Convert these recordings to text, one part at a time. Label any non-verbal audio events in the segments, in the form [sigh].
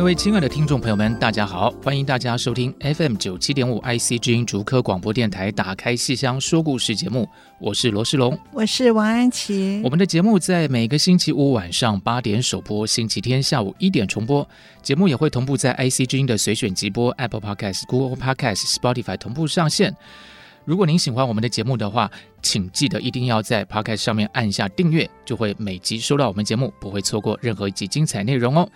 各位亲爱的听众朋友们，大家好！欢迎大家收听 FM 九七点五 IC 之音竹科广播电台《打开戏箱说故事》节目，我是罗世龙，我是王安琪。我们的节目在每个星期五晚上八点首播，星期天下午一点重播。节目也会同步在 IC 之音的随选集播、Apple Podcast、Google Podcast、Spotify 同步上线。如果您喜欢我们的节目的话，请记得一定要在 Podcast 上面按下订阅，就会每集收到我们节目，不会错过任何一集精彩内容哦。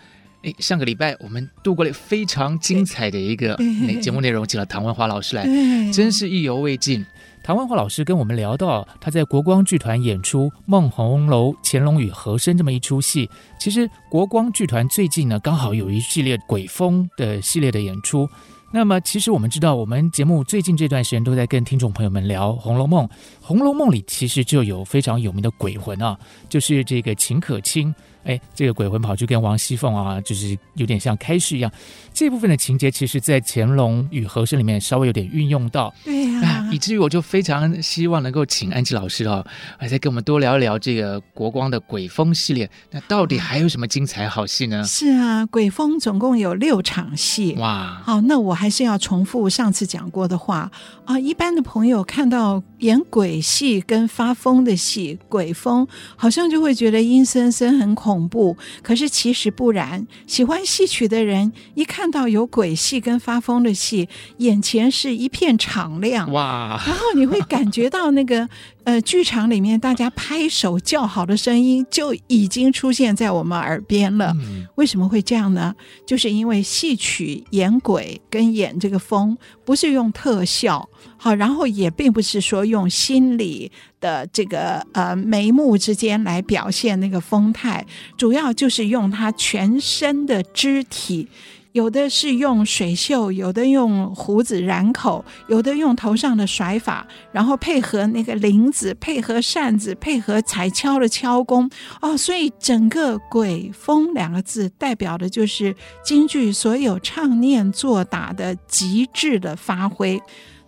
哎，上个礼拜我们度过了非常精彩的一个节目内容，请了唐文华老师来，真是意犹未尽。唐文华老师跟我们聊到他在国光剧团演出《梦红楼乾隆与和珅》这么一出戏。其实国光剧团最近呢，刚好有一系列鬼风的系列的演出。那么，其实我们知道，我们节目最近这段时间都在跟听众朋友们聊《红楼梦》。《红楼梦》里其实就有非常有名的鬼魂啊，就是这个秦可卿。哎，这个鬼魂跑去跟王熙凤啊，就是有点像开市一样。这部分的情节，其实，在《乾隆与和珅》里面稍微有点运用到。对呀、啊，以至于我就非常希望能够请安吉老师啊，还再跟我们多聊一聊这个国光的鬼风系列。那到底还有什么精彩好戏呢？是啊，鬼风总共有六场戏。哇，好，那我还是要重复上次讲过的话啊。一般的朋友看到演鬼戏跟发疯的戏，鬼风好像就会觉得阴森森、很恐。恐怖，可是其实不然。喜欢戏曲的人一看到有鬼戏跟发疯的戏，眼前是一片敞亮哇！然后你会感觉到那个呃，剧场里面大家拍手叫好的声音就已经出现在我们耳边了。嗯。为什么会这样呢？就是因为戏曲演鬼跟演这个风不是用特效，好，然后也并不是说用心理。的这个呃眉目之间来表现那个风态，主要就是用他全身的肢体，有的是用水袖，有的用胡子染口，有的用头上的甩法，然后配合那个铃子，配合扇子，配合彩敲的敲功哦，所以整个“鬼风”两个字代表的就是京剧所有唱念做打的极致的发挥。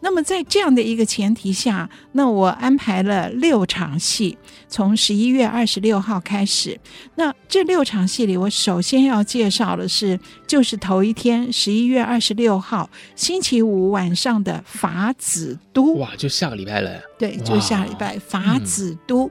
那么在这样的一个前提下，那我安排了六场戏，从十一月二十六号开始。那这六场戏里，我首先要介绍的是，就是头一天十一月二十六号星期五晚上的《法子都》。哇，就下个礼拜了。对，就下礼拜《法子都》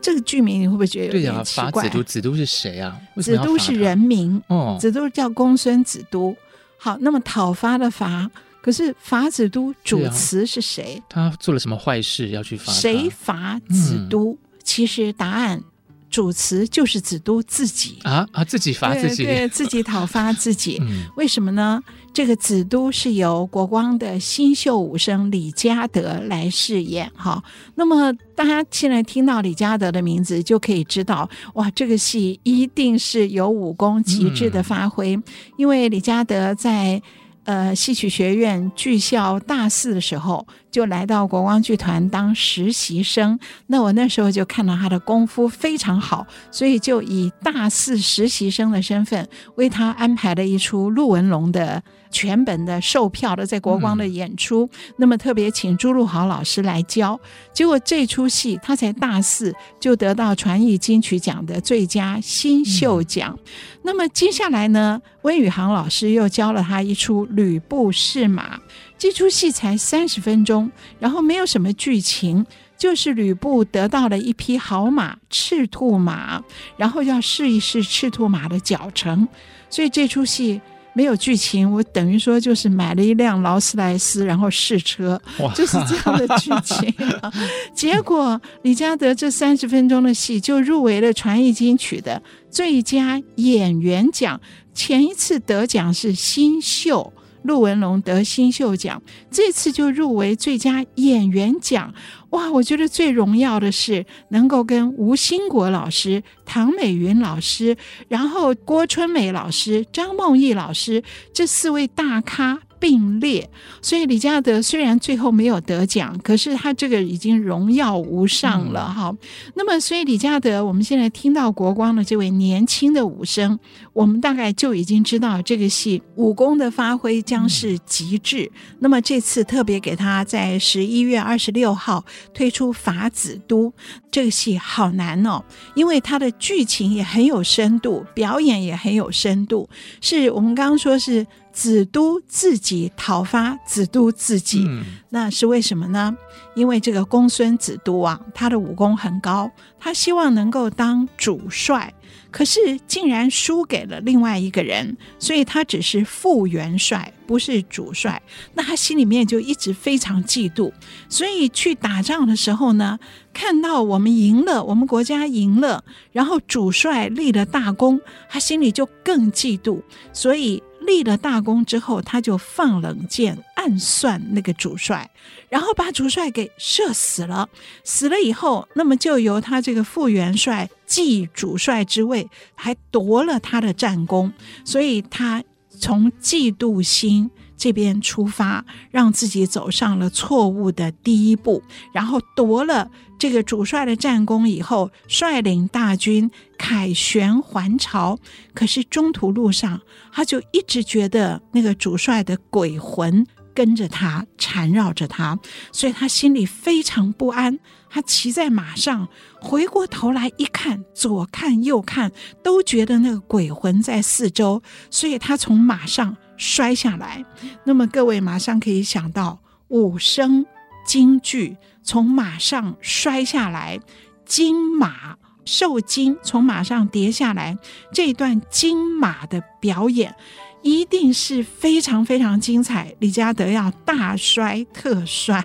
这个剧名，你会不会觉得有点奇怪？法子都，子都是谁啊？子都是人名。哦，子都叫公孙子都。好，那么讨伐的伐。可是法子都主词是谁？他做了什么坏事要去罚？谁罚子都？嗯、其实答案主词就是子都自己啊啊！自己罚自己，对，对，自己讨伐自己。[laughs] 嗯、为什么呢？这个子都是由国光的新秀武生李嘉德来饰演哈。那么大家现在听到李嘉德的名字，就可以知道哇，这个戏一定是有武功极致的发挥，嗯、因为李嘉德在。呃，戏曲学院剧校大四的时候，就来到国光剧团当实习生。那我那时候就看到他的功夫非常好，所以就以大四实习生的身份为他安排了一出陆文龙的全本的售票的在国光的演出。嗯、那么特别请朱露豪老师来教，结果这出戏他才大四就得到传艺金曲奖的最佳新秀奖。嗯、那么接下来呢，温宇航老师又教了他一出。吕布试马，这出戏才三十分钟，然后没有什么剧情，就是吕布得到了一匹好马赤兔马，然后要试一试赤兔马的脚程，所以这出戏没有剧情，我等于说就是买了一辆劳斯莱斯，然后试车，就是这样的剧情。[laughs] 结果李嘉德这三十分钟的戏就入围了传艺金曲的最佳演员奖，前一次得奖是新秀。陆文龙得新秀奖，这次就入围最佳演员奖。哇，我觉得最荣耀的是能够跟吴兴国老师、唐美云老师，然后郭春美老师、张梦艺老师这四位大咖。并列，所以李嘉德虽然最后没有得奖，可是他这个已经荣耀无上了哈、嗯。那么，所以李嘉德，我们现在听到国光的这位年轻的武生，我们大概就已经知道这个戏武功的发挥将是极致。嗯、那么这次特别给他在十一月二十六号推出《法子都》这个戏，好难哦，因为它的剧情也很有深度，表演也很有深度，是我们刚刚说是。子都自己讨伐子都自己，嗯，那是为什么呢？因为这个公孙子都啊，他的武功很高，他希望能够当主帅，可是竟然输给了另外一个人，所以他只是副元帅，不是主帅。那他心里面就一直非常嫉妒，所以去打仗的时候呢，看到我们赢了，我们国家赢了，然后主帅立了大功，他心里就更嫉妒，所以。立了大功之后，他就放冷箭暗算那个主帅，然后把主帅给射死了。死了以后，那么就由他这个副元帅继主帅之位，还夺了他的战功。所以他从嫉妒心这边出发，让自己走上了错误的第一步，然后夺了。这个主帅的战功以后，率领大军凯旋还朝。可是中途路上，他就一直觉得那个主帅的鬼魂跟着他，缠绕着他，所以他心里非常不安。他骑在马上，回过头来一看，左看右看，都觉得那个鬼魂在四周，所以他从马上摔下来。那么各位马上可以想到五声京剧。从马上摔下来，金马受惊，从马上跌下来，这段金马的表演一定是非常非常精彩。李嘉德要大摔特摔，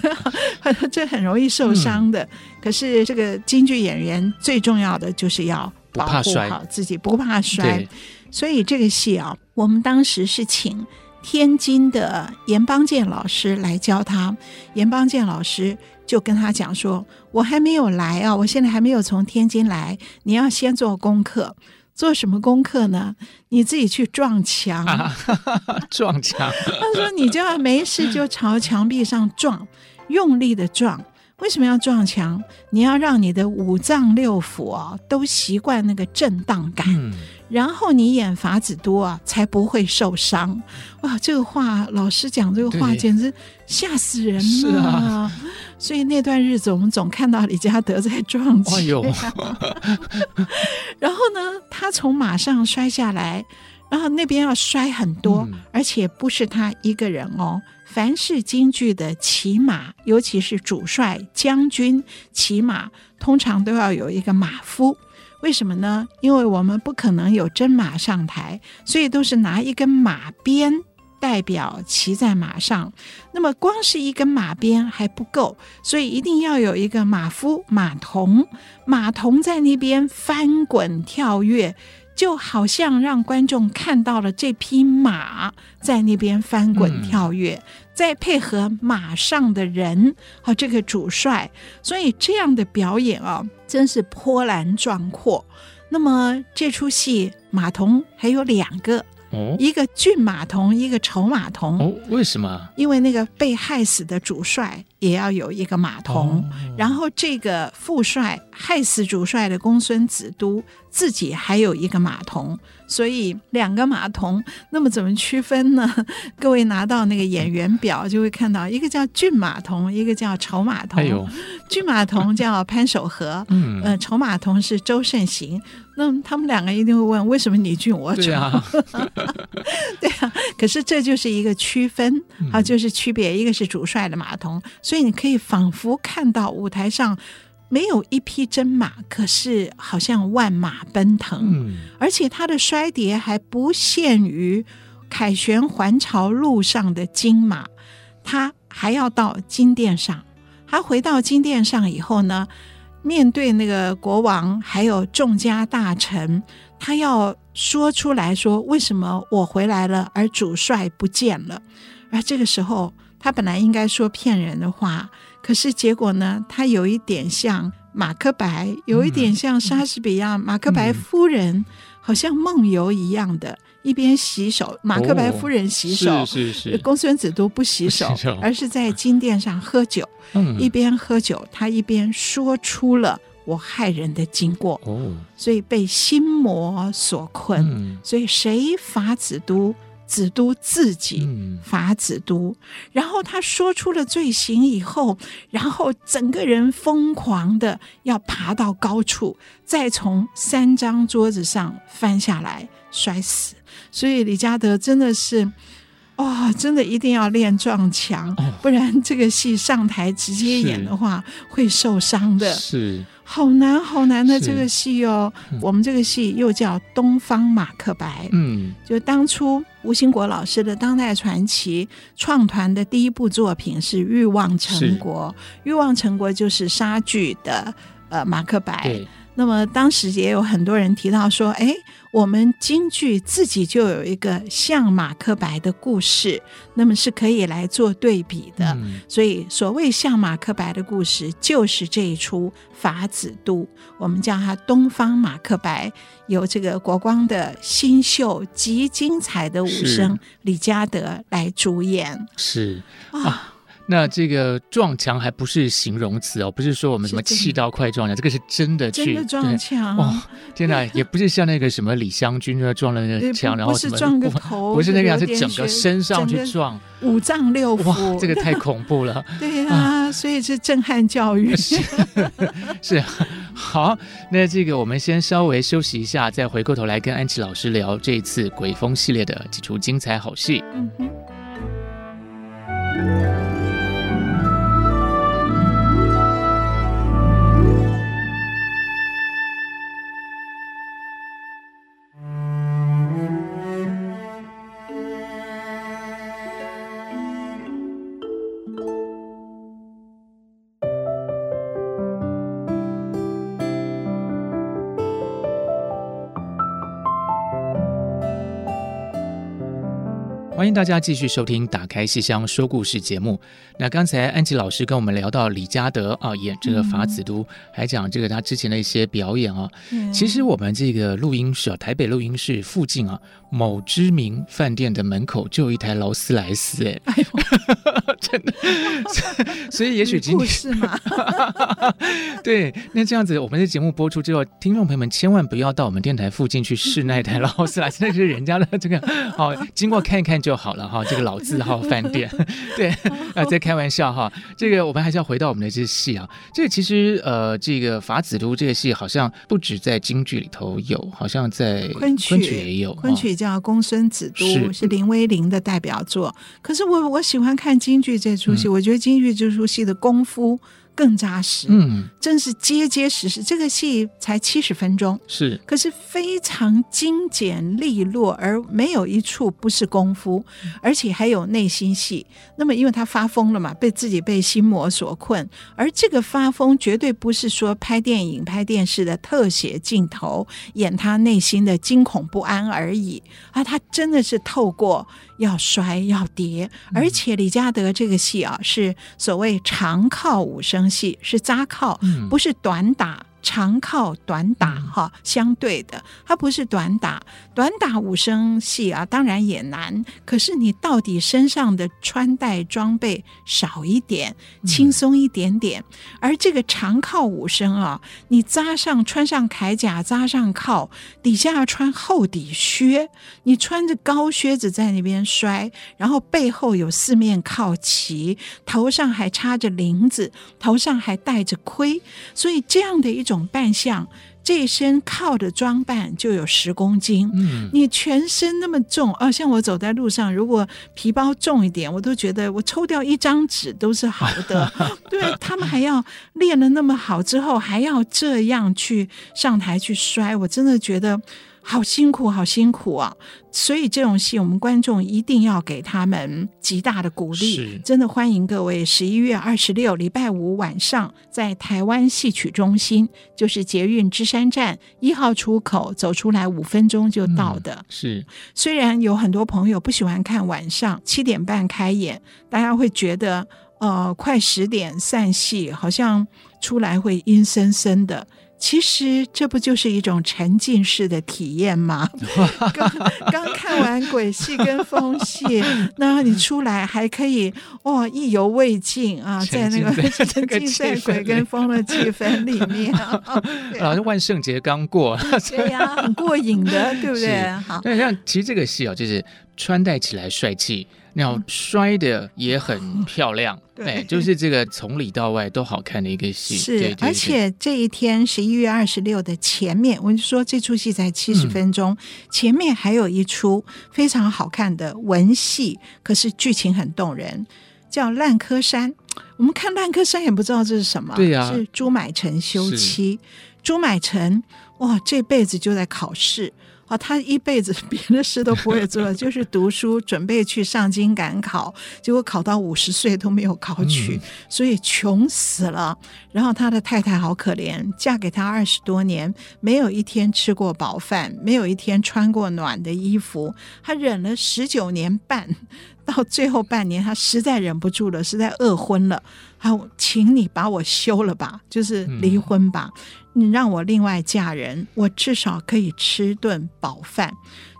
[laughs] 这很容易受伤的。嗯。可是这个京剧演员最重要的就是要保护好自己，不怕摔。所以这个戏啊，我们当时是请。天津的严邦建老师来教他，严邦建老师就跟他讲说：“我还没有来啊，我现在还没有从天津来，你要先做功课。做什么功课呢？你自己去撞墙，撞墙。他说你就要没事就朝墙壁上撞，用力的撞。为什么要撞墙？你要让你的五脏六腑啊都习惯那个震荡感。”然后你演法子多啊，才不会受伤。哇，这个话老师讲这个话简直吓死人了。是啊，所以那段日子我们总看到李嘉德在撞墙。哎呦！[laughs] 然后呢，他从马上摔下来，然后那边要摔很多，嗯，而且不是他一个人哦。凡是京剧的骑马，尤其是主帅将军骑马，通常都要有一个马夫。为什么呢？因为我们不可能有真马上台，所以都是拿一根马鞭代表骑在马上。那么光是一根马鞭还不够，所以一定要有一个马夫、马童。马童在那边翻滚跳跃，就好像让观众看到了这匹马在那边翻滚跳跃。嗯再配合马上的人和这个主帅，所以这样的表演啊，真是波澜壮阔。那么这出戏马童还有两个。哦，一个骏马童，一个丑马童。哦，为什么？因为那个被害死的主帅也要有一个马童，哦，然后这个副帅害死主帅的公孙子都自己还有一个马童，所以两个马童。那么怎么区分呢？[laughs] 各位拿到那个演员表就会看到，一个叫骏马童，一个叫丑马童。骏马童叫潘守和，[laughs] 嗯，呃，丑马童是周慎行。那他们两个一定会问：为什么你俊我丑？对啊，[laughs] 对啊。可是这就是一个区分啊，就是区别。一个是主帅的马童，所以你可以仿佛看到舞台上没有一匹真马，可是好像万马奔腾。嗯，而且它的衰跌还不限于凯旋还朝路上的金马，它还要到金殿上。他回到金殿上以后呢，面对那个国王还有众家大臣，他要说出来说，为什么我回来了，而主帅不见了？而这个时候，他本来应该说骗人的话，可是结果呢，他有一点像马克白，有一点像莎士比亚马克白夫人，嗯、好像梦游一样的，一边洗手，马克白夫人洗手，哦、是是是，公孙子都不洗手，洗手。而是在金殿上喝酒，嗯、一边喝酒，他一边说出了我害人的经过，哦、所以被心魔所困，嗯、所以谁罚子都？子都自己罚子都，嗯、然后他说出了罪行以后，然后整个人疯狂的要爬到高处，再从三张桌子上翻下来摔死。所以李嘉德真的是，哇、哦，真的一定要练撞墙，哦、不然这个戏上台直接演的话会受伤的。是。好难好难的这个戏哦，嗯、我们这个戏又叫《东方马克白》。嗯，就当初吴兴国老师的当代传奇创团的第一部作品是《欲望成国》，《欲望成国》就是莎剧的呃马克白。那么当时也有很多人提到说，哎。我们京剧自己就有一个像马克白的故事，那么是可以来做对比的。嗯、所以所谓像马克白的故事，就是这一出《法子都》，我们叫它《东方马克白》，由这个国光的新秀极精彩的武生李嘉德来主演。是啊。那这个撞墙还不是形容词哦，不是说我们什么气到快撞墙，这个是真的去真的撞墙哦！天哪，[laughs] 也不是像那个什么李湘君就撞了那个墙，然后什么撞个头，不是那个样，是整个身上去撞，五脏六腑，哇，这个太恐怖了。[laughs] 对啊，所以是震撼教育。[laughs] 是，是好，那这个我们先稍微休息一下，再回过头来跟安琪老师聊这一次鬼风系列的几出精彩好戏。嗯哼。大家继续收听《打开戏箱说故事》节目。那刚才安琪老师跟我们聊到李嘉德啊，演这个法子都，嗯、还讲这个他之前的一些表演啊。嗯、其实我们这个录音室啊，台北录音室附近啊，某知名饭店的门口就有一台劳斯莱斯，哎，哎呦 [laughs] 真的。[laughs] 所以也许今天是吗？[laughs] 对，那这样子，我们的节目播出之后，听众朋友们千万不要到我们电台附近去试那台劳斯莱斯，那是人家的这个好，经过看一看就。就好了哈，这个老字号 [laughs] 饭店，[laughs] 对 [laughs] 啊，在开玩笑哈。这个我们还是要回到我们的这戏啊。这个其实呃，这个法子都这个戏好像不止在京剧里头有，好像在昆曲也有。昆曲叫《公孙子都》，是，是林威玲的代表作。可是我我喜欢看京剧这出戏，嗯、我觉得京剧这出戏的功夫。更扎实，嗯，真是结结实实。这个戏才七十分钟，是，可是非常精简利落，而没有一处不是功夫，而且还有内心戏。那么，因为他发疯了嘛，被自己被心魔所困，而这个发疯绝对不是说拍电影、拍电视的特写镜头演他内心的惊恐不安而已，啊他真的是透过。要摔要跌，而且李嘉德这个戏啊，是所谓长靠武生戏，是扎靠，不是短打。长靠短打哈，相对的，它不是短打，短打武生戏啊，当然也难。可是你到底身上的穿戴装备少一点，轻松一点点，而这个长靠武生啊，你扎上穿上铠甲，扎上靠，底下要穿厚底靴，你穿着高靴子在那边摔，然后背后有四面靠旗，头上还插着翎子，头上还戴着盔，所以这样的一种。种扮相，这一身靠的装扮就有十公斤。嗯，你全身那么重啊，像我走在路上，如果皮包重一点，我都觉得我抽掉一张纸都是好的。[laughs] 对，他们还要练的那么好之后，还要这样去上台去摔，我真的觉得。好辛苦，好辛苦啊！所以这种戏，我们观众一定要给他们极大的鼓励。真的欢迎各位十一月二十六礼拜五晚上，在台湾戏曲中心，就是捷运芝山站一号出口走出来五分钟就到的。嗯、是，虽然有很多朋友不喜欢看晚上七点半开演，大家会觉得呃快十点散戏，好像出来会阴森森的。其实这不就是一种沉浸式的体验吗？[laughs] 刚刚看完鬼戏跟风戏，[laughs] 那你出来还可以哇，意犹未尽啊，[laughs] 在那个沉浸在鬼跟风的气氛里面啊。万圣节刚过，对呀，很过瘾的，对不对？好，对，像其实这个戏啊，就是穿戴起来帅气。然后摔的也很漂亮，[laughs] 嗯、对，就是这个从里到外都好看的一个戏。是，对对对，而且这一天十一月二十六的前面，我就说这出戏才七十分钟，嗯、前面还有一出非常好看的文戏，可是剧情很动人，叫《烂柯山》。我们看《烂柯山》也不知道这是什么，对呀、啊，是朱买臣休妻。朱买臣哇，这辈子就在考试。啊，他一辈子 [laughs] 别的事都不会做，[laughs] 就是读书，准备去上京赶考，结果考到五十岁都没有考取，嗯、所以穷死了。然后他的太太好可怜，嫁给他二十多年，没有一天吃过饱饭，没有一天穿过暖的衣服，他忍了十九年半，到最后半年，他实在忍不住了，实在饿昏了。好，请你把我休了吧，就是离婚吧。嗯你让我另外嫁人，我至少可以吃顿饱饭。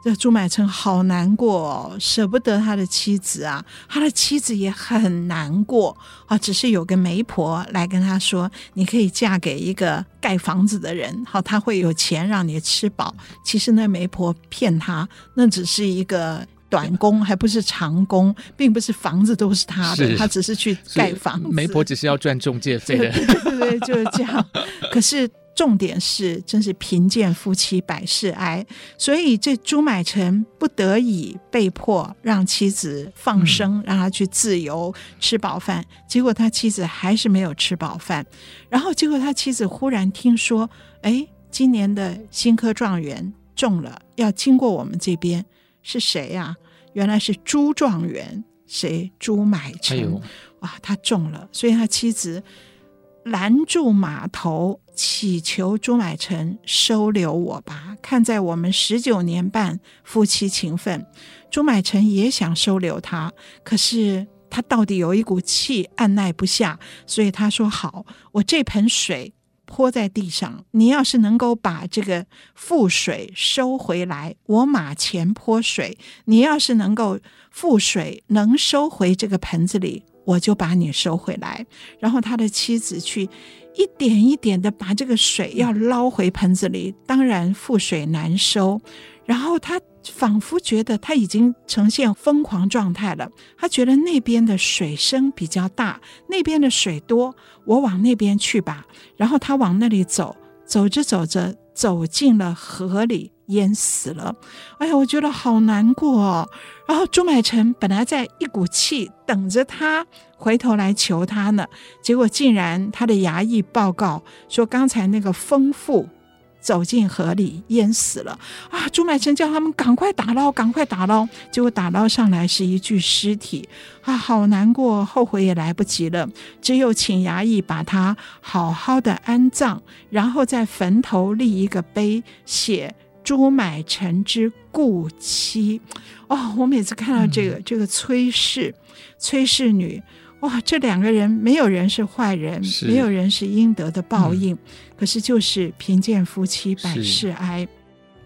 这朱买臣好难过哦，舍不得他的妻子啊，他的妻子也很难过啊。只是有个媒婆来跟他说：“你可以嫁给一个盖房子的人，好，他会有钱让你吃饱。”其实那媒婆骗他，那只是一个短工，还不是长工，并不是房子都是他的，他只是去盖房子。媒婆只是要赚中介费的，[laughs] 对对对，就是这样。可是。重点是，真是贫贱夫妻百事哀，所以这朱买臣不得已被迫让妻子放生，让他去自由吃饱饭。结果他妻子还是没有吃饱饭，然后结果他妻子忽然听说，哎，今年的新科状元中了，要经过我们这边，是谁呀？原来是朱状元，谁？朱买臣。哎，哇，他中了，所以他妻子。拦住马头，祈求朱买臣收留我吧。看在我们十九年半夫妻情分，朱买臣也想收留他，可是他到底有一股气按捺不下，所以他说：“好，我这盆水泼在地上，你要是能够把这个覆水收回来，我马前泼水；你要是能够覆水能收回这个盆子里。”我就把你收回来，然后他的妻子去一点一点的把这个水要捞回盆子里，当然覆水难收。然后他仿佛觉得他已经呈现疯狂状态了，他觉得那边的水声比较大，那边的水多，我往那边去吧。然后他往那里走，走着走着走进了河里。淹死了，哎呀，我觉得好难过哦。然后朱买臣本来在一股气等着他回头来求他呢，结果竟然他的衙役报告说，刚才那个疯妇走进河里淹死了啊！朱买臣叫他们赶快打捞，赶快打捞，结果打捞上来是一具尸体啊！好难过，后悔也来不及了，只有请衙役把他好好的安葬，然后在坟头立一个碑，写。朱买臣之故妻，哦，我每次看到这个、嗯、这个崔氏崔氏女，哇，这两个人没有人是坏人，没有人是应得的报应，嗯、可是就是贫贱夫妻百事哀。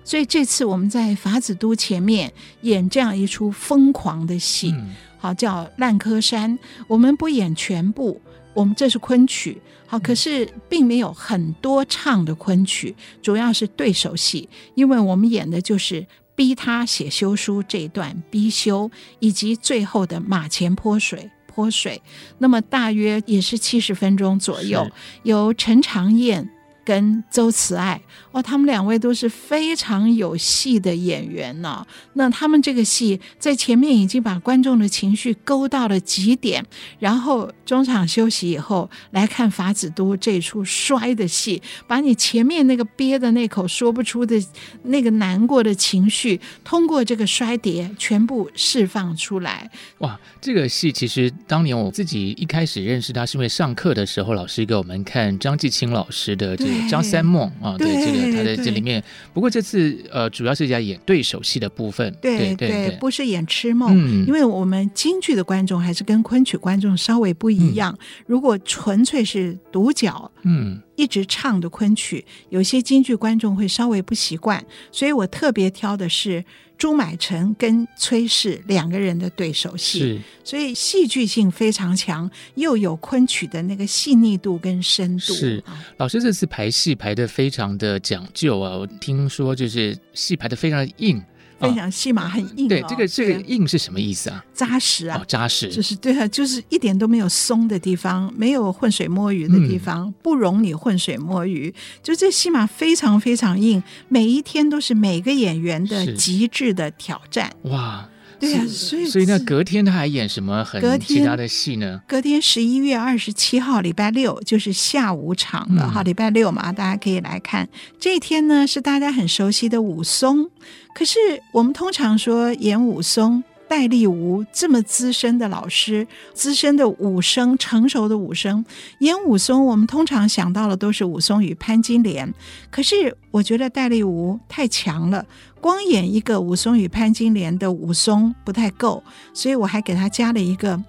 所以这次我们在法子都前面演这样一出疯狂的戏，嗯、好叫《烂柯山》，我们不演全部。我们这是昆曲，好，可是并没有很多唱的昆曲，主要是对手戏，因为我们演的就是逼他写休书这一段逼休，以及最后的马前泼水泼水，那么大约也是七十分钟左右，由陈长燕跟周慈爱哦，他们两位都是非常有戏的演员呢、那他们这个戏在前面已经把观众的情绪勾到了极点，然后中场休息以后来看法子都这出摔的戏，把你前面那个憋的那口说不出的那个难过的情绪，通过这个摔碟全部释放出来。哇，这个戏其实当年我自己一开始认识他是因为上课的时候老师给我们看张继青老师的这。张三梦啊，对，这个他在这里面，不过这次呃，主要是在演对手戏的部分，对对对，不是演痴梦，嗯，因为我们京剧的观众还是跟昆曲观众稍微不一样，嗯，如果纯粹是独角，嗯。一直唱的昆曲，有些京剧观众会稍微不习惯，所以我特别挑的是朱买臣跟崔氏两个人的对手戏，是，所以戏剧性非常强，又有昆曲的那个细腻度跟深度。是，老师这次排戏排的非常的讲究啊，我听说就是戏排的非常硬。非常戏码很硬，哦，对，这个这个硬是什么意思啊？扎实啊，哦，扎实，就是对啊，就是一点都没有松的地方，没有浑水摸鱼的地方，嗯，不容你浑水摸鱼。就这戏码非常非常硬，每一天都是每个演员的极致的挑战。哇！对啊，所以所以那隔天他还演什么很其他的戏呢？隔天十一月二十七号礼拜六就是下午场了哈，嗯，礼拜六嘛，大家可以来看。这一天呢是大家很熟悉的武松，可是我们通常说演武松。戴立吾这么资深的老师，资深的武生，成熟的武生，演武松，我们通常想到的都是武松与潘金莲。可是我觉得戴立吾太强了，光演一个武松与潘金莲的武松不太够，所以我还给他加了一个，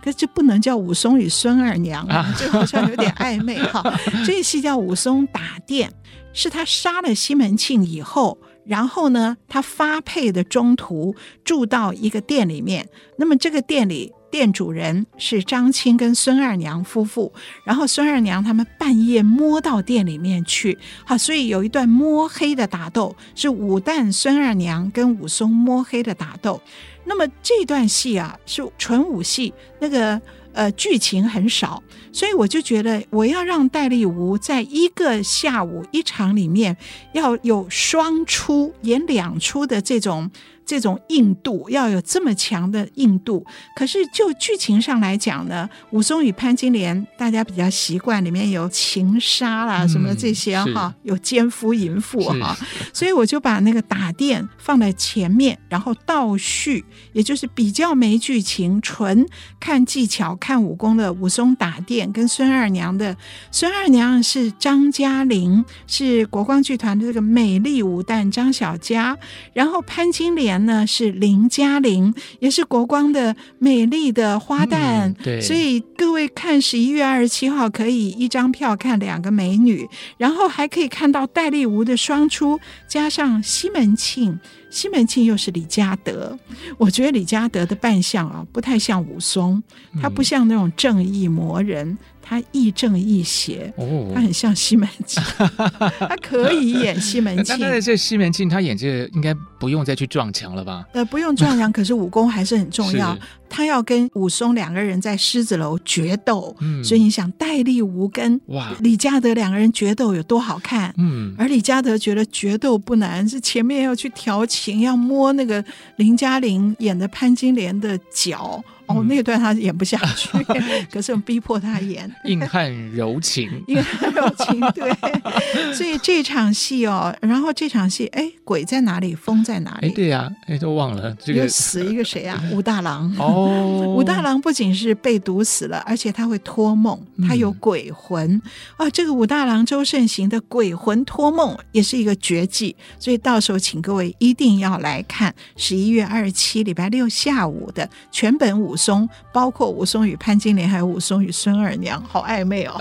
可是这不能叫武松与孙二娘啊，[laughs] 这好像有点暧昧哈。这戏叫武松打店，是他杀了西门庆以后。然后呢，他发配的中途住到一个店里面。那么这个店里店主人是张青跟孙二娘夫妇。然后孙二娘他们半夜摸到店里面去，好，所以有一段摸黑的打斗，是武旦孙二娘跟武松摸黑的打斗。那么这段戏啊，是纯武戏，那个。呃，剧情很少，所以我就觉得我要让戴立吾在一个下午一场里面要有双出演两出的这种。这种硬度要有这么强的硬度，可是就剧情上来讲呢，武松与潘金莲大家比较习惯里面有情杀啦，什么这些哈，有奸夫淫妇哈，所以我就把那个打电放在前面，然后倒叙，也就是比较没剧情，纯看技巧、看武功的武松打电跟孙二娘的，孙二娘是张嘉玲，是国光剧团的这个美丽武旦张小佳，然后潘金莲。呢是林嘉玲，也是国光的美丽的花旦，嗯，对，所以各位看十一月二十七号可以一张票看两个美女，然后还可以看到戴丽吴的双出，加上西门庆，西门庆又是李嘉德，我觉得李嘉德的扮相啊不太像武松，他不像那种正义魔人。他亦正亦邪，哦，他很像西门庆，[laughs] 他可以演西门庆。那这西门庆他演这个应该不用再去撞墙了吧？呃，不用撞墙，[laughs] 可是武功还是很重要。他要跟武松两个人在狮子楼决斗，嗯，所以你想戴笠无根哇李嘉德两个人决斗有多好看？嗯，而李嘉德觉得决斗不难，是前面要去调情，要摸那个林嘉玲演的潘金莲的脚。哦，那段他演不下去，[laughs] 可是我们逼迫他演硬汉柔情，硬汉柔情，对。[laughs] 所以这场戏哦，然后这场戏，哎，鬼在哪里？风在哪里？哎，对呀、啊，哎，都忘了这个死一个谁啊？武大郎哦，武大郎不仅是被毒死了，而且他会托梦，他有鬼魂啊。这个武大郎周慎行的鬼魂托梦也是一个绝技，所以到时候请各位一定要来看十一月二十七礼拜六下午的全本武。松包括武松与潘金莲，还有武松与孙二娘，好暧昧哦。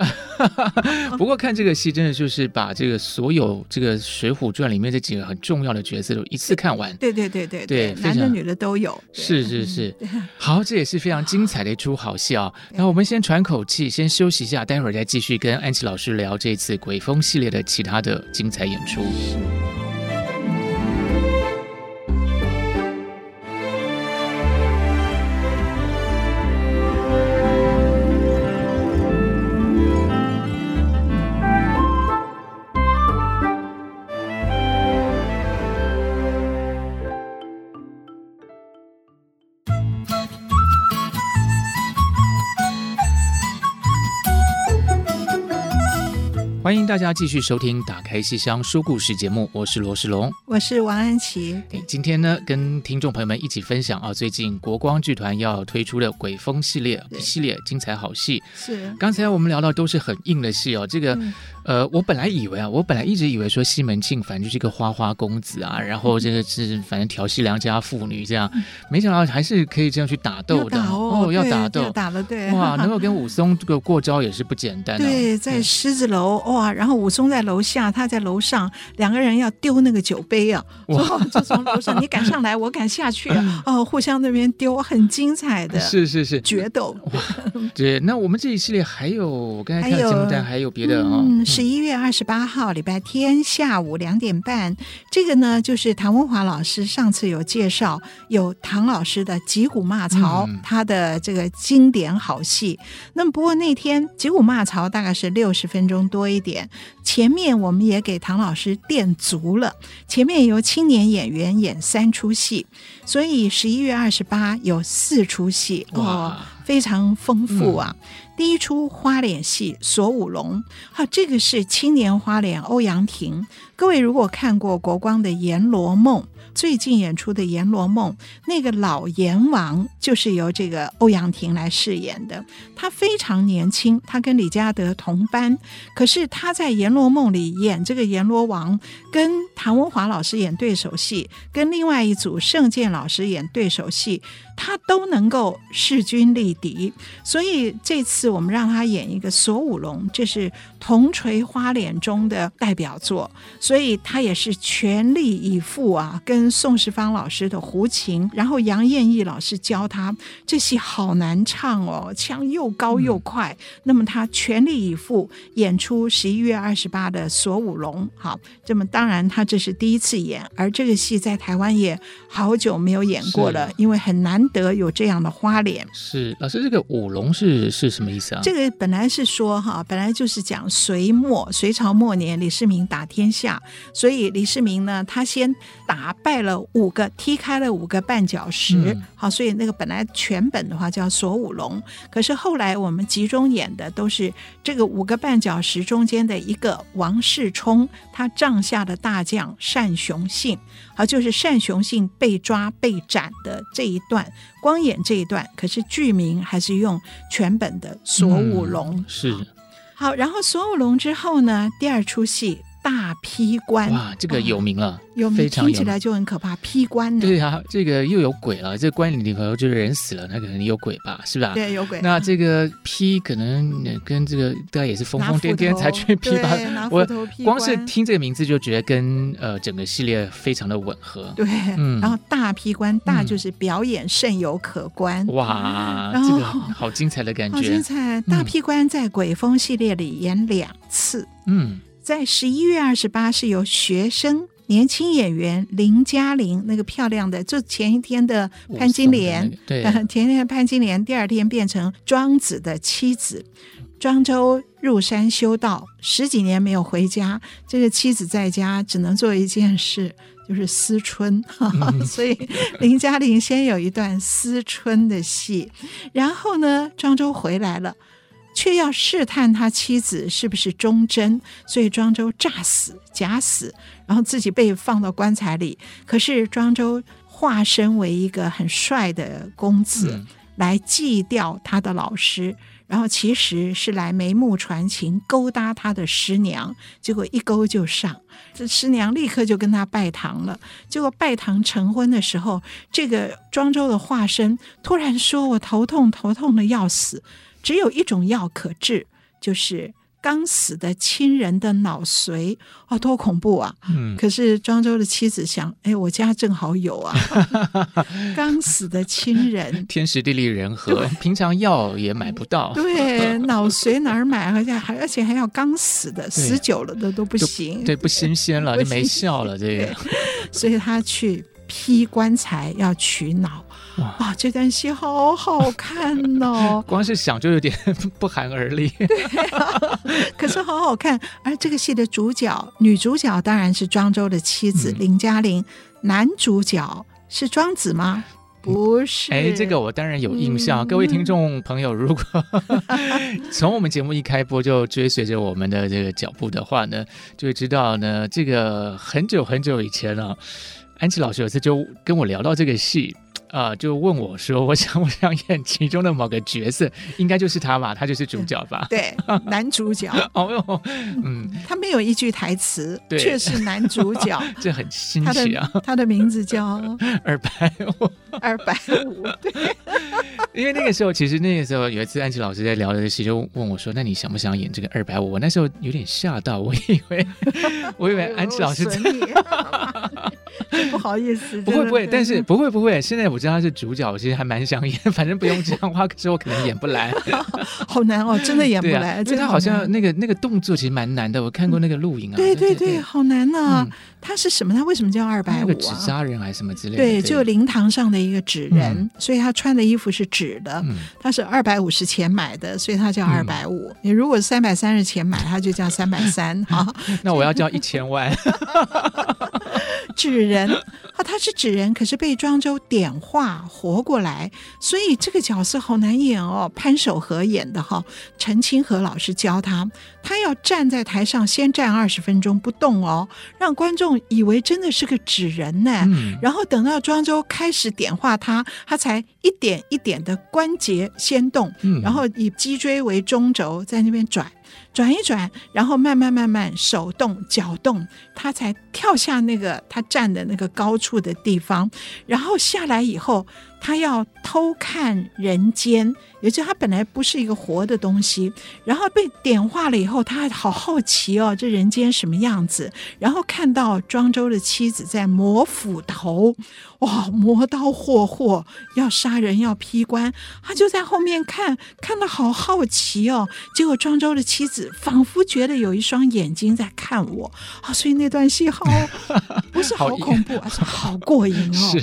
[laughs] 不过看这个戏，真的就是把这个所有这个《水浒传》里面这几个很重要的角色都一次看完。对对对对对，男的女的都有。是是是，好，这也是非常精彩的一出好戏啊。[laughs] 那我们先喘口气，先休息一下，待会儿再继续跟安琪老师聊这次鬼风系列的其他的精彩演出。大家继续收听《打开戏箱说故事》节目，我是罗世龙，我是王安琪。今天呢，跟听众朋友们一起分享啊，最近国光剧团要推出的《鬼风》系列系列精彩好戏。是，刚才我们聊到都是很硬的戏哦，这个。嗯呃，我本来以为啊，我本来一直以为说西门庆反正就是一个花花公子啊，然后这个是反正调戏良家妇女这样，没想到还是可以这样去打斗的哦，哦，要打斗，打了对，哇，[laughs] 能够跟武松这个过招也是不简单的。对，在狮子楼哇，然后武松在楼下，他在楼上，两个人要丢那个酒杯啊，哇，就从楼上，你敢上来，我敢下去，哦，互相那边丢，很精彩的，是是是决斗。对，那我们这一系列还有，我刚才看节目单还有别的啊。十一月二十八号礼拜天下午两点半，这个呢就是唐文华老师上次有介绍，有唐老师的《击鼓骂曹》，嗯，他的这个经典好戏。那么不过那天《击鼓骂曹》大概是六十分钟多一点，前面我们也给唐老师垫足了，前面由青年演员演三出戏，所以十一月二十八有四出戏哦，非常丰富啊。嗯第一出花脸戏《锁五龙》，好，这个是青年花脸欧阳婷。各位如果看过国光的《阎罗梦》。最近演出的《阎罗梦》，那个老阎王就是由这个欧阳婷来饰演的。他非常年轻，他跟李嘉德同班，可是他在《阎罗梦》里演这个阎罗王，跟谭文华老师演对手戏，跟另外一组盛剑老师演对手戏，他都能够势均力敌。所以这次我们让他演一个锁五龙，这是铜锤花脸中的代表作，所以他也是全力以赴啊，跟。宋世芳老师的胡琴，然后杨艳毅老师教他，这戏好难唱哦，腔又高又快。嗯、那么他全力以赴演出十一月二十八的《锁五龙》。好，这么当然他这是第一次演，而这个戏在台湾也好久没有演过了，因为很难得有这样的花脸。是老师，这个五龙是是什么意思啊？这个本来是说哈，本来就是讲隋末隋朝末年李世民打天下，所以李世民呢，他先打败。了五个，踢开了五个绊脚石，嗯、好，所以那个本来全本的话叫锁五龙，可是后来我们集中演的都是这个五个绊脚石中间的一个王世充，他帐下的大将单雄信，好，就是单雄信被抓被斩的这一段，光演这一段，可是剧名还是用全本的锁五龙，嗯、是好，然后锁五龙之后呢，第二出戏。大劈棺哇，这个有名了，哦、有名，非常，听起来就很可怕。劈棺呢？对啊，这个又有鬼了。这棺里头就是人死了，那可能有鬼吧，是吧？对，有鬼。那这个劈可能跟这个大概也是疯疯癫癫才去劈吧。我光是听这个名字就觉得跟呃整个系列非常的吻合。对，嗯。然后大劈棺，大就是表演甚有可观。嗯、哇，这个好精彩的感觉。好精彩！大劈棺在鬼风系列里演两次。嗯。在十一月二十八是由学生年轻演员林嘉玲，那个漂亮的，就前一天的潘金莲，对，[laughs] 前一天的潘金莲，第二天变成庄子的妻子。庄周入山修道，十几年没有回家，这个妻子在家只能做一件事，就是思春。嗯、[laughs] 所以林嘉玲先有一段思春的戏，然后呢，庄周回来了。却要试探他妻子是不是忠贞，所以庄周诈死、假死，然后自己被放到棺材里。可是庄周化身为一个很帅的公子来祭吊他的老师，然后其实是来眉目传情勾搭他的师娘，结果一勾就上，这师娘立刻就跟他拜堂了。结果拜堂成婚的时候，这个庄周的化身突然说：“我头痛，头痛的要死。”只有一种药可治，就是刚死的亲人的脑髓。哦，多恐怖啊！嗯，可是庄周的妻子想，哎，我家正好有啊，[laughs] 刚死的亲人，天时地利人和，平常药也买不到。[laughs] 对，脑髓哪儿买？而且还而且还要刚死的，死久了的都不行，对，不新鲜了，[laughs] 就没效了。这个，所以他去劈棺材要取脑。哇，哇，这段戏好好看哦！[laughs] 光是想就有点 [laughs] 不寒而栗。[laughs] 对啊，可是好好看。而这个戏的主角，女主角当然是庄周的妻子林嘉玲，嗯，男主角是庄子吗？不是。哎，这个我当然有印象。嗯、各位听众朋友，如果从我们节目一开播就追随着我们的这个脚步的话呢，就会知道呢，这个很久很久以前啊，安琪老师有次就跟我聊到这个戏。啊、呃，就问我说：“我想不想演其中的某个角色？应该就是他吧，他就是主角吧？[laughs] 对，男主角。[laughs] 哦哟，嗯，他没有一句台词，却是男主角，[laughs] 这很新奇啊。他的，他的名字叫二百五，二百五。对，因为那个时候，其实那个时候有一次安琪老师在聊的时候，就问我说：‘那你想不想演这个二百五？’我那时候有点吓到，我以为，我以为安琪老师 [laughs] 不好意思，不会不会，但是不会不会，现在我。”知道他是主角，我其实还蛮想演，反正不用这样可是我可能演不来，[laughs] 好难哦，真的演不来。因为他好像那个那个动作其实蛮难的，我看过那个录影啊。对对对，好难啊！他是什么？他为什么叫二百五啊？纸扎人还是什么之类的？对，就灵堂上的一个纸人，所以他穿的衣服是纸的。他是二百五十钱买的，所以他叫二百五。你如果三百三十钱买，他就叫三百三。好，[laughs] 那我要叫一千万。纸人 [laughs] 啊，他是纸人，可是被庄周点化活过来，所以这个角色好难演哦。潘守和演的哈，陈清河老师教他，他要站在台上先站二十分钟不动哦，让观众以为真的是个纸人呢。嗯、然后等到庄周开始点化他，他才一点一点的关节先动，嗯、然后以脊椎为中轴在那边转。转一转，然后慢慢慢慢手动脚动，他才跳下那个他站的那个高处的地方，然后下来以后。他要偷看人间，也就是他本来不是一个活的东西，然后被点化了以后，他好好奇哦，这人间什么样子？然后看到庄周的妻子在磨斧头，哇，磨刀霍霍，要杀人要劈棺，他就在后面看，看的好好奇哦。结果庄周的妻子仿佛觉得有一双眼睛在看我啊，所以那段戏好 [laughs] 不是好恐怖，而是好过瘾哦，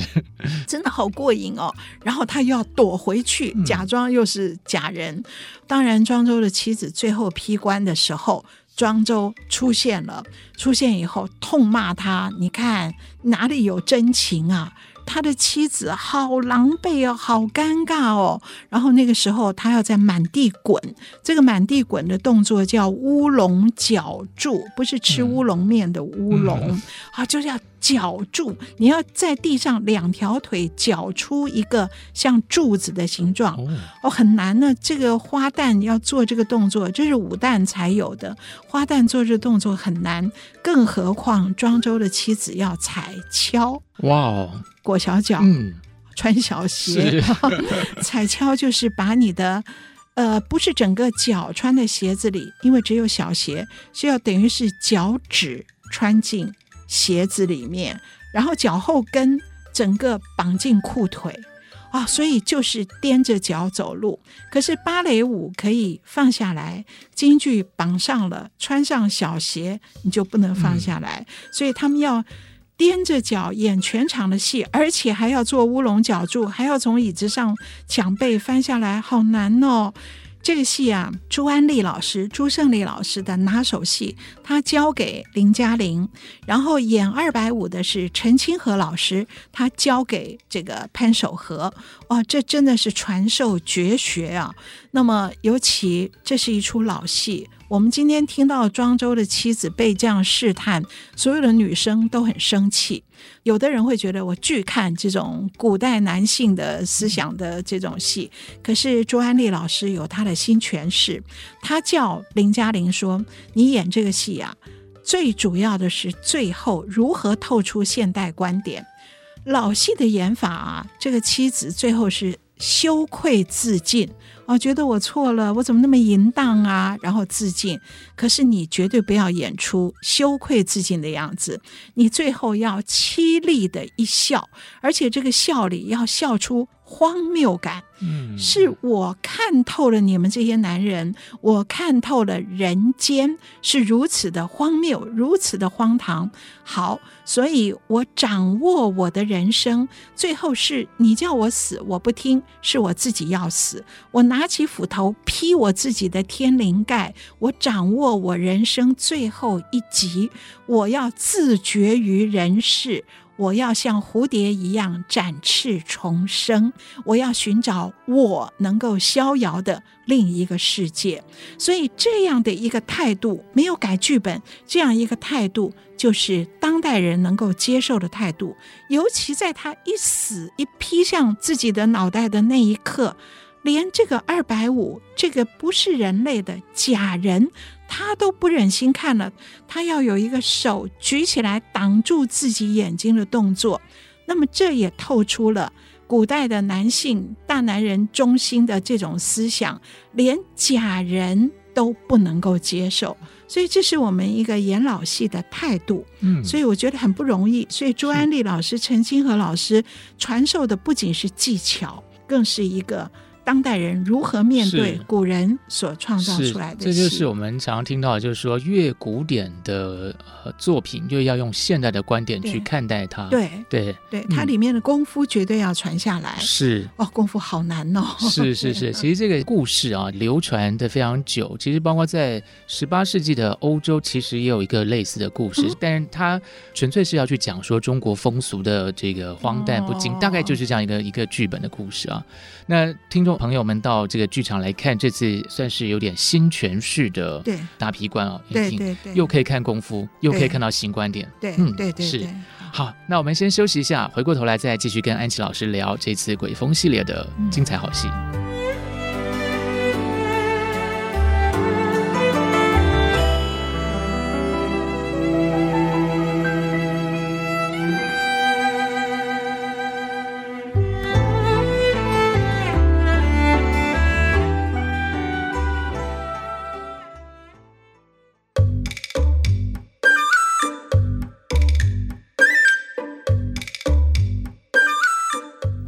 是真的好过瘾哦。然后他又要躲回去，假装又是假人。嗯、当然，庄周的妻子最后批官的时候，庄周出现了。出现以后，痛骂他：“你看哪里有真情啊？”他的妻子好狼狈哦，好尴尬哦。然后那个时候，他要在满地滚，这个满地滚的动作叫乌龙绞柱，不是吃乌龙面的乌龙、嗯、啊，就是要。绞柱，你要在地上两条腿绞出一个像柱子的形状哦，很难呢。这个花旦要做这个动作，这是武旦才有的。花旦做这个动作很难，更何况庄周的妻子要踩敲。哇哦，裹小脚，嗯，穿小鞋，踩跷 [laughs] 就是把你的呃，不是整个脚穿在鞋子里，因为只有小鞋，需要等于是脚趾穿进。鞋子里面，然后脚后跟整个绑进裤腿。啊，所以就是踮着脚走路。可是芭蕾舞可以放下来，京剧绑上了，穿上小鞋你就不能放下来，嗯、所以他们要踮着脚演全场的戏，而且还要做乌龙脚柱，还要从椅子上抢背翻下来，好难哦。这个戏啊，朱安丽老师、朱胜利老师的拿手戏，他交给林嘉玲，然后演二百五的是陈清河老师，他交给这个潘守和。哇，这真的是传授绝学啊！那么，尤其这是一出老戏。我们今天听到庄周的妻子被这样试探，所有的女生都很生气。有的人会觉得我拒看这种古代男性的思想的这种戏，可是朱安丽老师有他的新诠释。他叫林嘉玲说：“你演这个戏啊，最主要的是最后如何透出现代观点。老戏的演法啊，这个妻子最后是羞愧自尽。”哦，觉得我错了，我怎么那么淫荡啊？然后自尽。可是你绝对不要演出羞愧自尽的样子，你最后要凄厉的一笑，而且这个笑里要笑出荒谬感。嗯，是我看透了你们这些男人，我看透了人间是如此的荒谬，如此的荒唐。好，所以我掌握我的人生，最后是你叫我死，我不听，是我自己要死。我拿起斧头劈我自己的天灵盖，我掌握我人生最后一集，我要自绝于人世。我要像蝴蝶一样展翅重生，我要寻找我能够逍遥的另一个世界。所以这样的一个态度，没有改剧本，这样一个态度就是当代人能够接受的态度。尤其在他一死一劈向自己的脑袋的那一刻，连这个二百五，这个不是人类的假人。他都不忍心看了，他要有一个手举起来挡住自己眼睛的动作。那么这也透出了古代的男性大男人中心的这种思想，连假人都不能够接受。所以这是我们一个演老戏的态度。嗯，所以我觉得很不容易。所以朱安利老师、陈清和老师传授的不仅是技巧，更是一个。当代人如何面对古人所创造出来的？这就是我们常常听到的，就是说越古典的呃作品，越要用现代的观点去看待它。对对对，它里面的功夫绝对要传下来。是哦，功夫好难哦。是是是，[laughs] 其实这个故事啊，流传的非常久。其实包括在十八世纪的欧洲，其实也有一个类似的故事，但是它纯粹是要去讲说中国风俗的这个荒诞不经，大概就是这样一个一个剧本的故事啊。那听众。朋友们到这个剧场来看，这次算是有点新诠释的大皮观啊，对对对，又可以看功夫，又可以看到新观点，对，嗯，对对是。好，那我们先休息一下，回过头来再继续跟安琪老师聊这次鬼风系列的精彩好戏。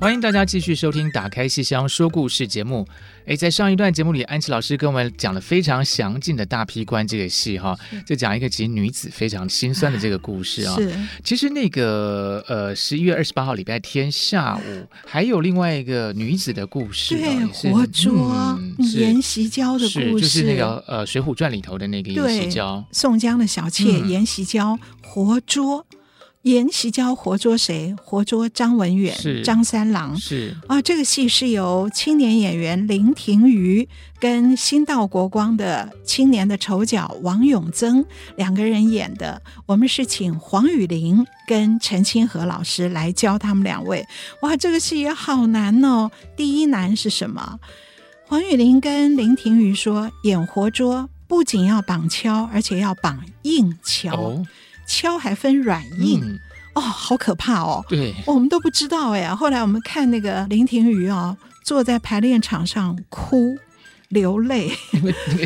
欢迎大家继续收听《打开戏箱说故事》节目。诶，在上一段节目里，安琪老师跟我们讲了非常详尽的大批关这个戏哈，就讲一个其实女子非常心酸的这个故事啊。是，其实那个呃，十一月二十八号礼拜天下午，还有另外一个女子的故事，对，活捉阎锡娇的故事，就是那个呃《水浒传》里头的那个阎锡娇，宋江的小妾阎锡娇活捉。颜锡娇活捉谁？活捉张文远、张三郎。是啊，这个戏是由青年演员林庭瑜跟新道国光的青年的丑角王永增两个人演的。我们是请黄雨玲跟陈清和老师来教他们两位。哇，这个戏也好难哦。第一难是什么？黄雨玲跟林庭瑜说，演活捉不仅要绑敲，而且要绑硬敲。哦敲还分软硬，嗯、哦，好可怕哦！对，我们都不知道哎。后来我们看那个林庭瑜啊，坐在排练场上哭流泪，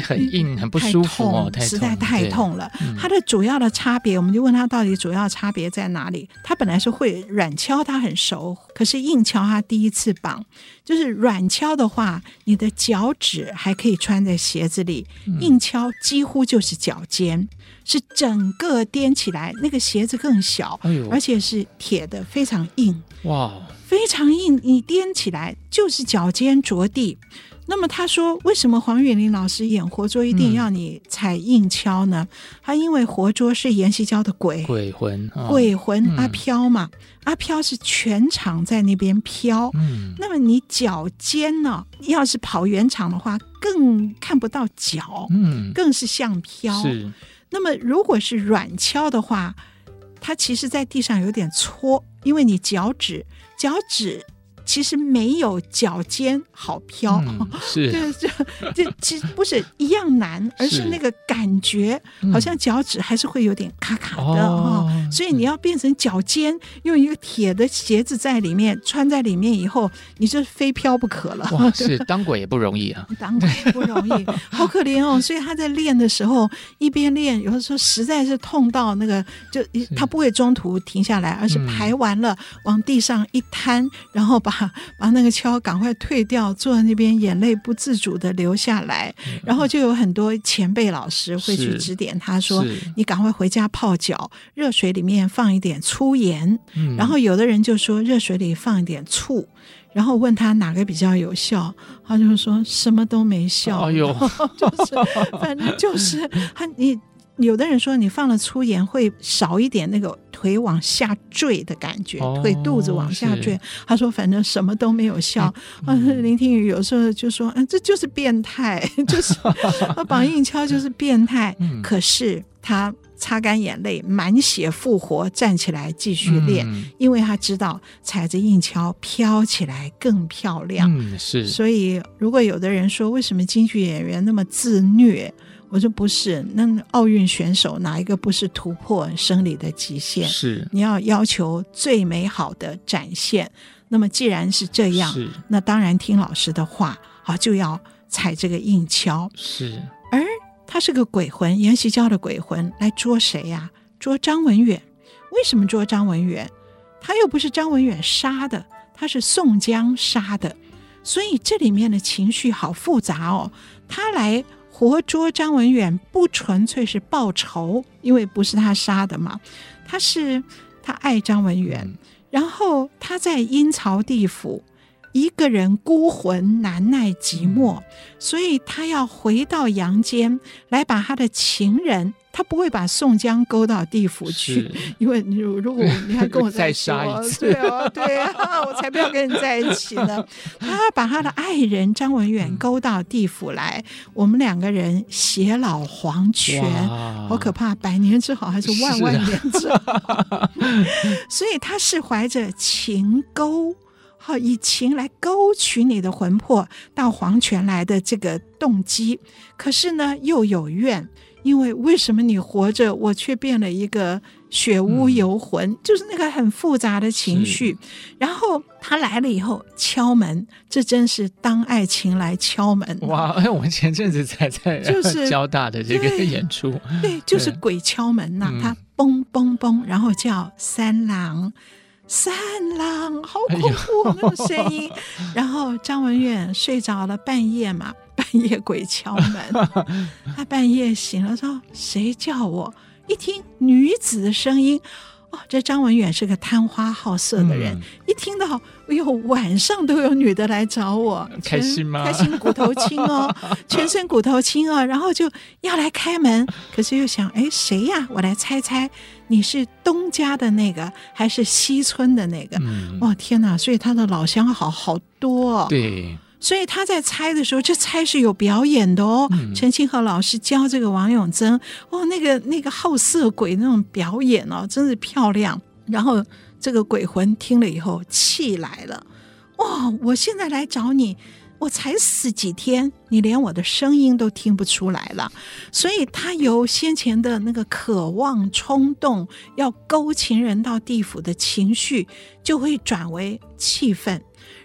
很硬，很不舒服哦，太痛，实在太痛了。它的主要的差别，我们就问他到底主要差别在哪里？他本来是会软敲，他很熟，可是硬敲他第一次绑。就是软敲的话，你的脚趾还可以穿在鞋子里；硬敲几乎就是脚尖。是整个颠起来，那个鞋子更小，哎，而且是铁的，非常硬，哇，非常硬。你颠起来就是脚尖着地。那么他说，为什么黄允林老师演活捉一定要你踩硬敲呢？嗯、他因为活捉是阎锡娇的鬼鬼魂，哦、鬼魂阿飘嘛，嗯、阿飘是全场在那边飘。嗯，那么你脚尖呢？要是跑圆场的话，更看不到脚，嗯，更是像飘。是。那么，如果是软敲的话，它其实在地上有点搓，因为你脚趾脚趾。其实没有脚尖好飘，嗯、是，[laughs] 就，这这其实不是一样难，而是那个感觉，好像脚趾还是会有点卡卡的哈、哦哦。所以你要变成脚尖，用一个铁的鞋子在里面穿在里面以后，你就非飘不可了。哇，[laughs] 是当鬼也不容易啊，当鬼也不容易，好可怜哦。所以他在练的时候，一边练，有的时候实在是痛到那个，就他不会中途停下来，而是排完了、嗯、往地上一摊，然后把。把那个敲赶快退掉，坐在那边眼泪不自主的流下来，然后就有很多前辈老师会去指点他说：“你赶快回家泡脚，热水里面放一点粗盐。嗯”然后有的人就说热水里放一点醋，然后问他哪个比较有效，他就说什么都没效。哎呦，[laughs] 就是反正就是 [laughs] 他你。有的人说你放了粗盐会少一点那个腿往下坠的感觉，哦、腿肚子往下坠。他说反正什么都没有效。嗯嗯、林听雨有时候就说，嗯、啊，这就是变态，[laughs] 就是 [laughs] 绑硬敲就是变态。嗯、可是他。擦干眼泪，满血复活，站起来继续练，嗯、因为他知道踩着硬敲飘起来更漂亮。嗯，是。所以，如果有的人说为什么京剧演员那么自虐，我说不是。那奥运选手哪一个不是突破生理的极限？是。你要要求最美好的展现。那么既然是这样，是那当然听老师的话，好就要踩这个硬敲。是。而他是个鬼魂，阎锡教的鬼魂来捉谁呀、啊？捉张文远。为什么捉张文远？他又不是张文远杀的，他是宋江杀的。所以这里面的情绪好复杂哦。他来活捉张文远，不纯粹是报仇，因为不是他杀的嘛。他是他爱张文远，嗯、然后他在阴曹地府。一个人孤魂难耐寂寞，所以他要回到阳间来把他的情人，他不会把宋江勾到地府去，因为如如果你还跟我再杀一次，对啊，对啊，我才不要跟你在一起呢。[laughs] 他把他的爱人张文远勾到地府来，嗯、我们两个人偕老黄泉，好可怕，百年之好还是万万年之好？啊、[laughs] [laughs] 所以他是怀着情勾。好，以情来勾取你的魂魄到黄泉来的这个动机，可是呢又有怨，因为为什么你活着，我却变了一个血污游魂，嗯、就是那个很复杂的情绪。然后他来了以后敲门，这真是当爱情来敲门。哇！哎，我们前阵子才在就是 [laughs] 交大的这个演出，对，对，[laughs] 就是鬼敲门呐、啊，他嘣嘣嘣，然后叫三郎。三郎，好恐怖、哎、那个声音。然后张文远睡着了，半夜嘛，半夜鬼敲门，[laughs] 他半夜醒了说：“谁叫我？”一听女子的声音。哦，这张文远是个贪花好色的人，嗯、一听到哎呦，晚上都有女的来找我，开心吗？开心骨头轻哦，[laughs] 全身骨头轻哦，然后就要来开门，可是又想，哎，谁呀？我来猜猜，你是东家的那个，还是西村的那个？嗯、哦，天哪！所以他的老相好好多、哦，对。所以他在猜的时候，这猜是有表演的哦。嗯、陈清河老师教这个王永贞，哦，那个那个好色鬼那种表演哦，真是漂亮。然后这个鬼魂听了以后气来了，哇、哦！我现在来找你，我才死几天，你连我的声音都听不出来了。所以他由先前的那个渴望、冲动，要勾情人到地府的情绪，就会转为气愤。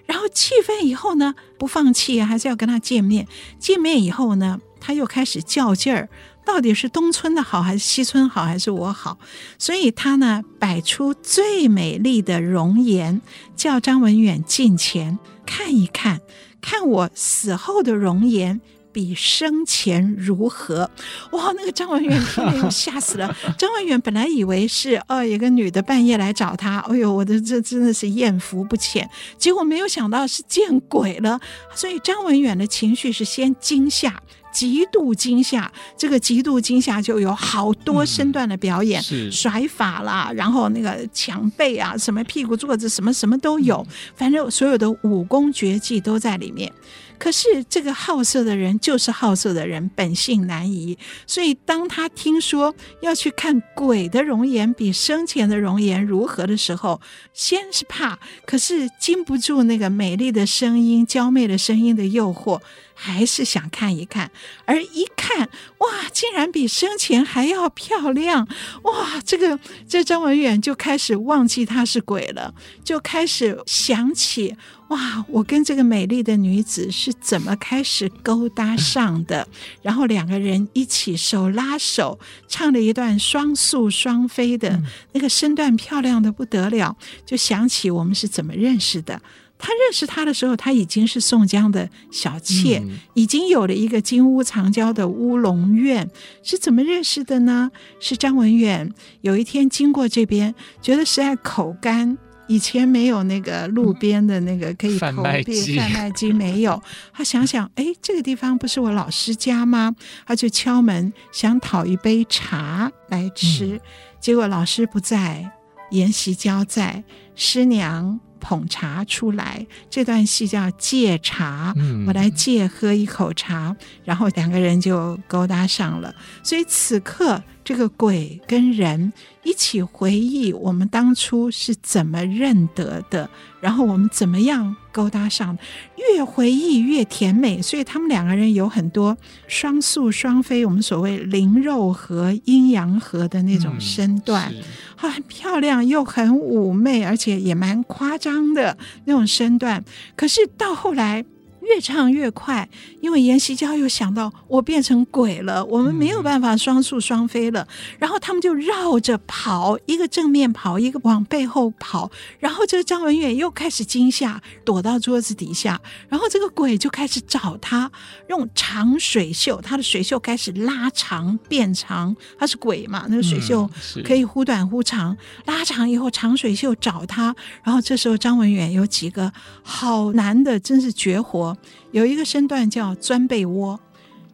然后气愤以后呢，不放弃，还是要跟他见面。见面以后呢，他又开始较劲儿，到底是东村的好，还是西村好，还是我好？所以他呢，摆出最美丽的容颜，叫张文远近前看一看，看我死后的容颜。比生前如何？[laughs] 哇！那个张文远听了又吓死了。[laughs] 张文远本来以为是哦，有个女的半夜来找他。哎呦，我的这真的是艳福不浅。结果没有想到是见鬼了。所以张文远的情绪是先惊吓，极度惊吓。这个极度惊吓就有好多身段的表演，嗯、甩法啦，然后那个抢背啊，什么屁股坐着，什么什么都有。反正所有的武功绝技都在里面。可是这个好色的人就是好色的人，本性难移。所以当他听说要去看鬼的容颜比生前的容颜如何的时候，先是怕，可是禁不住那个美丽的声音、娇媚的声音的诱惑。还是想看一看，而一看，哇，竟然比生前还要漂亮！哇，这个这张文远就开始忘记他是鬼了，就开始想起，哇，我跟这个美丽的女子是怎么开始勾搭上的？[laughs] 然后两个人一起手拉手唱了一段双宿双飞的那个身段，漂亮的不得了，就想起我们是怎么认识的。他认识他的时候，他已经是宋江的小妾，嗯、已经有了一个金屋藏娇的乌龙院。是怎么认识的呢？是张文远有一天经过这边，觉得实在口干，以前没有那个路边的那个可以投币贩卖机，没有。他想想，哎，这个地方不是我老师家吗？他就敲门，想讨一杯茶来吃。嗯、结果老师不在，严锡交在，师娘。捧茶出来，这段戏叫借茶，嗯、我来借喝一口茶，然后两个人就勾搭上了。所以此刻，这个鬼跟人一起回忆我们当初是怎么认得的，然后我们怎么样勾搭上，越回忆越甜美。所以他们两个人有很多双宿双飞，我们所谓灵肉合、阴阳合的那种身段。嗯很漂亮，又很妩媚，而且也蛮夸张的那种身段。可是到后来。越唱越快，因为阎锡交又想到我变成鬼了，我们没有办法双宿双飞了。嗯、然后他们就绕着跑，一个正面跑，一个往背后跑。然后这个张文远又开始惊吓，躲到桌子底下。然后这个鬼就开始找他，用长水袖，他的水袖开始拉长变长。他是鬼嘛，那个水袖可以忽短忽长，嗯、拉长以后长水袖找他。然后这时候张文远有几个好难的，真是绝活。有一个身段叫钻被窝，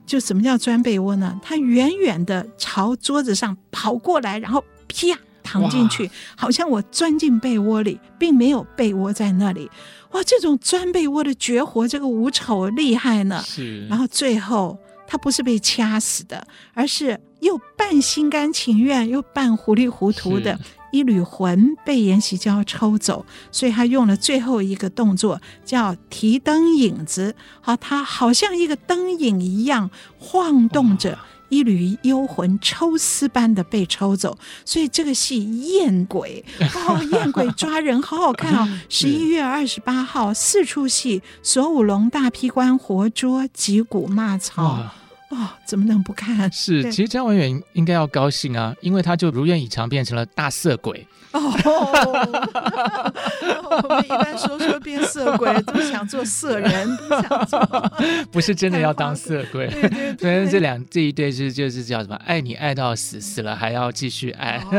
就什么叫钻被窝呢？他远远的朝桌子上跑过来，然后啪躺进去，好像我钻进被窝里，并没有被窝在那里。哇，这种钻被窝的绝活，这个吴丑厉害呢。是，然后最后他不是被掐死的，而是又半心甘情愿，又半糊里糊涂的。一缕魂被阎锡交抽走，所以他用了最后一个动作，叫提灯影子。好，他好像一个灯影一样晃动着，一缕幽魂抽丝般的被抽走。所以这个戏验鬼 [laughs] 哦，验鬼抓人，好好看哦。[laughs] 十一月二十八号四出戏，锁五龙、大劈关、活捉、击鼓、骂曹。哦，怎么能不看？是，其实张文远应该要高兴啊，因为他就如愿以偿变成了大色鬼。哦，[laughs] 我们一般说说变色鬼都想做色人，[laughs] 不想做，不是真的要当色鬼。对对，所以这两这一对是就是叫什么？爱你爱到死，死了还要继续爱，[laughs]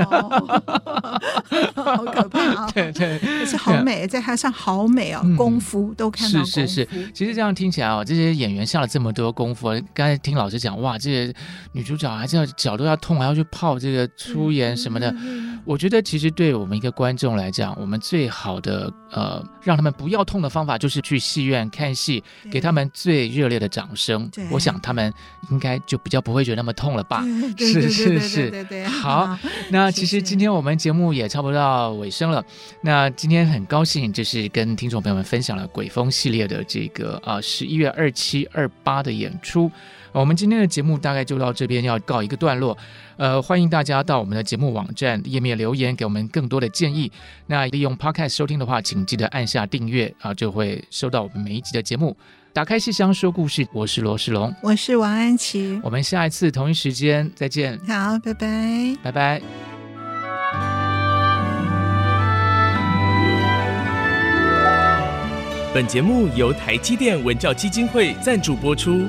好可怕啊！对对，可是好美，在台上好美哦，功夫都看到。是是是，其实这样听起来哦，这些演员下了这么多功夫，刚才听老师讲，哇，这个女主角还是要脚都要痛，还要去泡这个粗盐什么的。我觉得其实对我们一个观众来讲，我们最好的呃，让他们不要痛的方法，就是去戏院看戏，给他们最热烈的掌声。我想他们应该就比较不会觉得那么痛了吧？是是是。好，那其实今天我们节目也差不多到尾声了。那今天很高兴，就是跟听众朋友们分享了《鬼风》系列的这个啊十一月二七二八的演出。我们今天的节目大概就到这边要告一个段落，呃，欢迎大家到我们的节目网站页面留言，给我们更多的建议。那利用 Podcast 收听的话，请记得按下订阅啊，就会收到我们每一集的节目。打开戏箱说故事，我是罗世龙，我是王安琪，我们下一次同一时间再见。好，拜拜，拜拜。本节目由台积电文教基金会赞助播出。